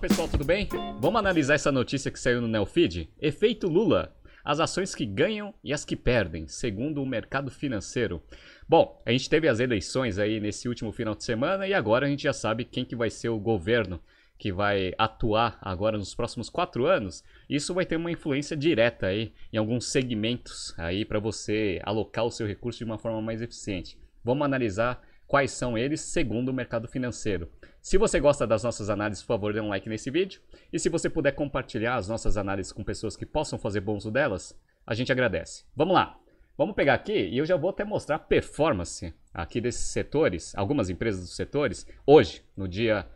pessoal, tudo bem? Vamos analisar essa notícia que saiu no Neofeed? Efeito Lula. As ações que ganham e as que perdem, segundo o mercado financeiro. Bom, a gente teve as eleições aí nesse último final de semana e agora a gente já sabe quem que vai ser o governo que vai atuar agora nos próximos quatro anos. Isso vai ter uma influência direta aí em alguns segmentos aí para você alocar o seu recurso de uma forma mais eficiente. Vamos analisar quais são eles segundo o mercado financeiro. Se você gosta das nossas análises, por favor, dê um like nesse vídeo. E se você puder compartilhar as nossas análises com pessoas que possam fazer bom uso delas, a gente agradece. Vamos lá. Vamos pegar aqui e eu já vou até mostrar a performance aqui desses setores, algumas empresas dos setores, hoje, no dia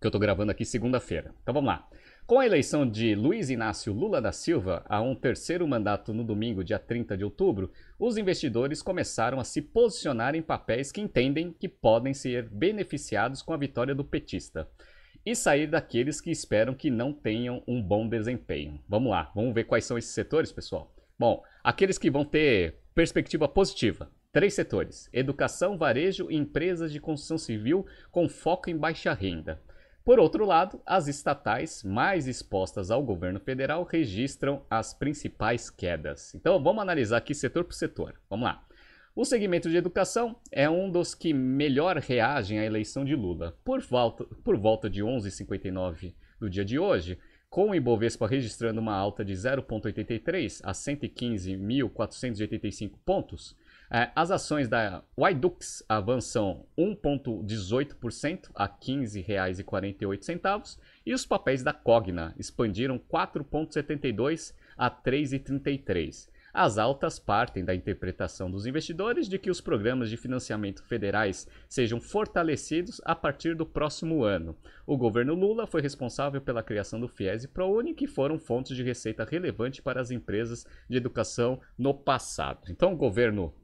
que eu estou gravando aqui, segunda-feira. Então vamos lá. Com a eleição de Luiz Inácio Lula da Silva a um terceiro mandato no domingo, dia 30 de outubro, os investidores começaram a se posicionar em papéis que entendem que podem ser beneficiados com a vitória do petista e sair daqueles que esperam que não tenham um bom desempenho. Vamos lá, vamos ver quais são esses setores, pessoal. Bom, aqueles que vão ter perspectiva positiva. Três setores: educação, varejo e empresas de construção civil com foco em baixa renda. Por outro lado, as estatais mais expostas ao governo federal registram as principais quedas. Então vamos analisar aqui setor por setor. Vamos lá. O segmento de educação é um dos que melhor reagem à eleição de Lula. Por volta, por volta de 11h59 do dia de hoje, com o Ibovespa registrando uma alta de 0,83 a 115.485 pontos, as ações da Ydux avançam 1,18% a R$ 15,48 e os papéis da Cogna expandiram 4,72% a R$ 3,33%. As altas partem da interpretação dos investidores de que os programas de financiamento federais sejam fortalecidos a partir do próximo ano. O governo Lula foi responsável pela criação do FIES e ProUni, que foram fontes de receita relevante para as empresas de educação no passado. Então, o governo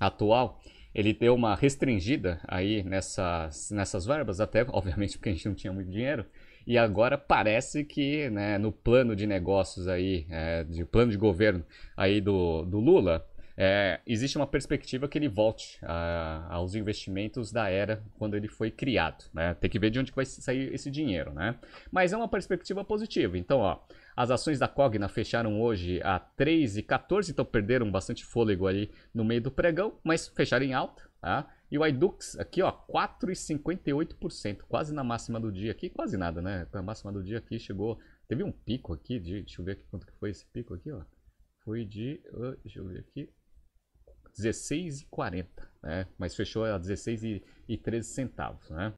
atual, ele deu uma restringida aí nessas, nessas verbas, até obviamente porque a gente não tinha muito dinheiro, e agora parece que né, no plano de negócios aí, é, de plano de governo aí do, do Lula, é, existe uma perspectiva que ele volte a, aos investimentos da era quando ele foi criado. Né? Tem que ver de onde vai sair esse dinheiro. Né? Mas é uma perspectiva positiva. Então, ó, as ações da Cogna fecharam hoje a 3,14, então perderam bastante fôlego ali no meio do pregão, mas fecharam em alta. Tá? E o iDux aqui, ó, 4,58%, quase na máxima do dia aqui, quase nada, né? A máxima do dia aqui chegou, teve um pico aqui de, deixa eu ver aqui quanto que foi esse pico aqui, ó. Foi de, deixa eu ver aqui, 16,40, né? Mas fechou a 16,13 centavos, né?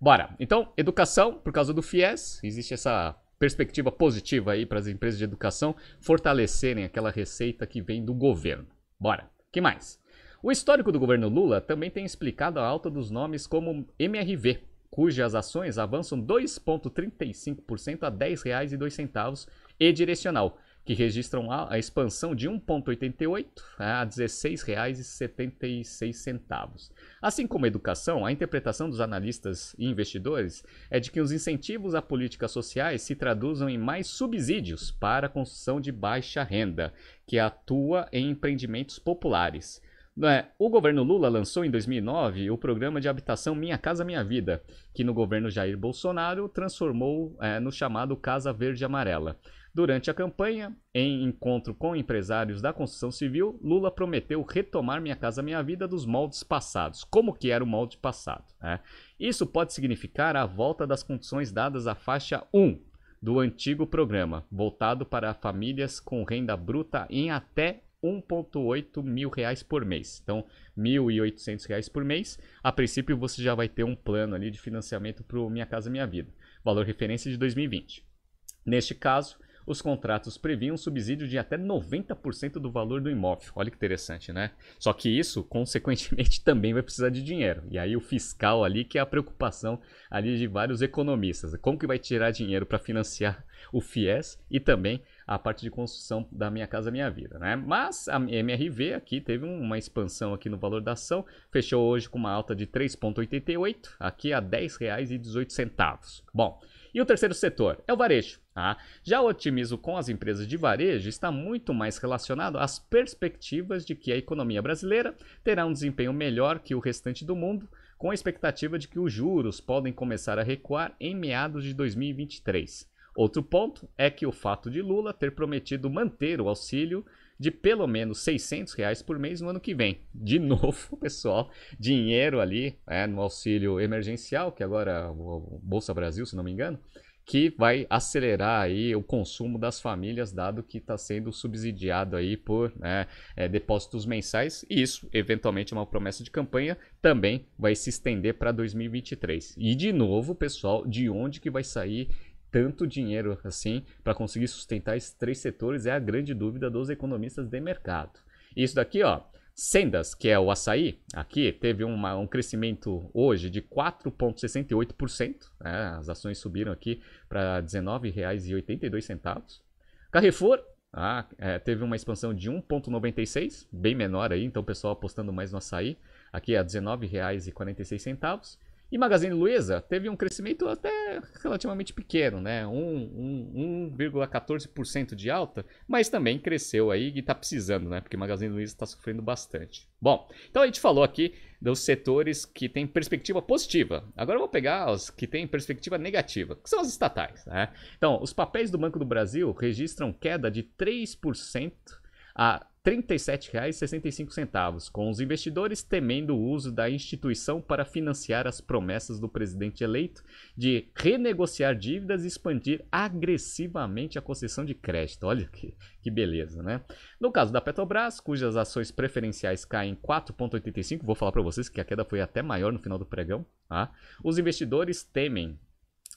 Bora. Então, educação, por causa do FIES, existe essa perspectiva positiva aí para as empresas de educação fortalecerem aquela receita que vem do governo. Bora. Que mais? O histórico do governo Lula também tem explicado a alta dos nomes como MRV, cujas ações avançam 2,35% a R$ 10,02 e direcional, que registram a, expansão de 1,88 a R$ 16,76. Assim como a educação, a interpretação dos analistas e investidores é de que os incentivos a políticas sociais se traduzam em mais subsídios para a construção de baixa renda, que atua em empreendimentos populares. É? O governo Lula lançou em 2009 o programa de habitação Minha Casa Minha Vida, que no governo Jair Bolsonaro transformou é, no chamado Casa Verde Amarela. Durante a campanha, em encontro com empresários da construção civil, Lula prometeu retomar Minha Casa Minha Vida dos moldes passados. Como que era o molde passado? Né? Isso pode significar a volta das condições dadas à faixa 1 do antigo programa, voltado para famílias com renda bruta em até 1,8 mil reais por mês. Então, 1.800 reais por mês. A princípio, você já vai ter um plano ali de financiamento para o Minha Casa Minha Vida. Valor referência de 2020. Neste caso, os contratos previam subsídio de até 90% do valor do imóvel. Olha que interessante, né? Só que isso, consequentemente, também vai precisar de dinheiro. E aí o fiscal ali, que é a preocupação ali de vários economistas. Como que vai tirar dinheiro para financiar o FIES e também a parte de construção da Minha Casa Minha Vida, né? Mas a MRV aqui teve uma expansão aqui no valor da ação, fechou hoje com uma alta de 3,88, aqui a R$ 10,18. Bom, e o terceiro setor é o varejo. Tá? Já o otimismo com as empresas de varejo está muito mais relacionado às perspectivas de que a economia brasileira terá um desempenho melhor que o restante do mundo, com a expectativa de que os juros podem começar a recuar em meados de 2023. Outro ponto é que o fato de Lula ter prometido manter o auxílio de pelo menos 600 reais por mês no ano que vem. De novo, pessoal, dinheiro ali é, no auxílio emergencial, que agora o Bolsa Brasil, se não me engano, que vai acelerar aí o consumo das famílias, dado que está sendo subsidiado aí por né, é, depósitos mensais. E isso, eventualmente, é uma promessa de campanha, também vai se estender para 2023. E de novo, pessoal, de onde que vai sair tanto dinheiro assim para conseguir sustentar esses três setores é a grande dúvida dos economistas de mercado. Isso daqui, ó, Sendas, que é o açaí, aqui teve uma, um crescimento hoje de 4,68%. Né? As ações subiram aqui para R$ 19,82. Carrefour ah, é, teve uma expansão de 1,96, bem menor aí, então o pessoal apostando mais no açaí. Aqui é R$ 19,46. E Magazine Luiza teve um crescimento até relativamente pequeno, né? 1,14% de alta, mas também cresceu aí e está precisando, né? Porque Magazine Luiza está sofrendo bastante. Bom, então a gente falou aqui dos setores que têm perspectiva positiva. Agora eu vou pegar os que têm perspectiva negativa, que são as estatais. Né? Então, os papéis do Banco do Brasil registram queda de 3% a R$ 37,65, com os investidores temendo o uso da instituição para financiar as promessas do presidente eleito de renegociar dívidas e expandir agressivamente a concessão de crédito. Olha que, que beleza, né? No caso da Petrobras, cujas ações preferenciais caem 4,85, vou falar para vocês que a queda foi até maior no final do pregão, tá? os investidores temem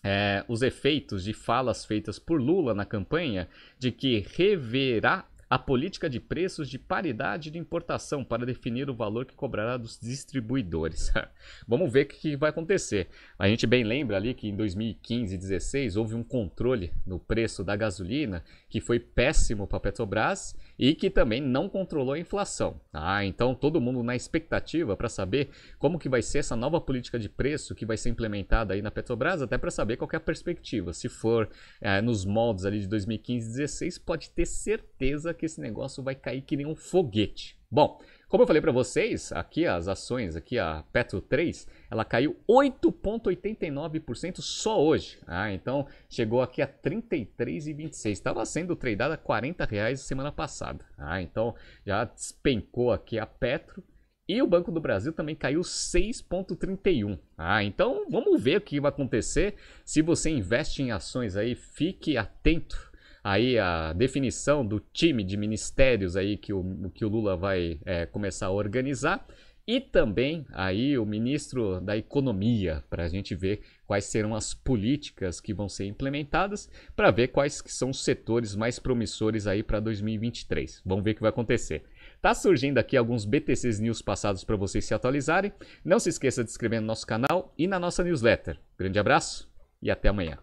é, os efeitos de falas feitas por Lula na campanha de que reverá a política de preços de paridade de importação para definir o valor que cobrará dos distribuidores. Vamos ver o que vai acontecer. A gente bem lembra ali que em 2015 e 2016 houve um controle no preço da gasolina que foi péssimo para a Petrobras e que também não controlou a inflação. Ah, então todo mundo na expectativa para saber como que vai ser essa nova política de preço que vai ser implementada aí na Petrobras, até para saber qual é a perspectiva. Se for é, nos moldes ali de 2015 e 2016, pode ter certeza que esse negócio vai cair que nem um foguete. Bom, como eu falei para vocês, aqui as ações, aqui a Petro 3, ela caiu 8,89% só hoje. Ah, então chegou aqui a 33,26. Estava sendo tradeada a 40 reais semana passada. Ah, então já despencou aqui a Petro. E o Banco do Brasil também caiu 6,31. Ah, então vamos ver o que vai acontecer. Se você investe em ações aí, fique atento aí a definição do time de ministérios aí que o, que o Lula vai é, começar a organizar e também aí o ministro da Economia para a gente ver quais serão as políticas que vão ser implementadas para ver quais que são os setores mais promissores aí para 2023. Vamos ver o que vai acontecer. Tá surgindo aqui alguns BTCs News passados para vocês se atualizarem. Não se esqueça de se inscrever no nosso canal e na nossa newsletter. Grande abraço e até amanhã.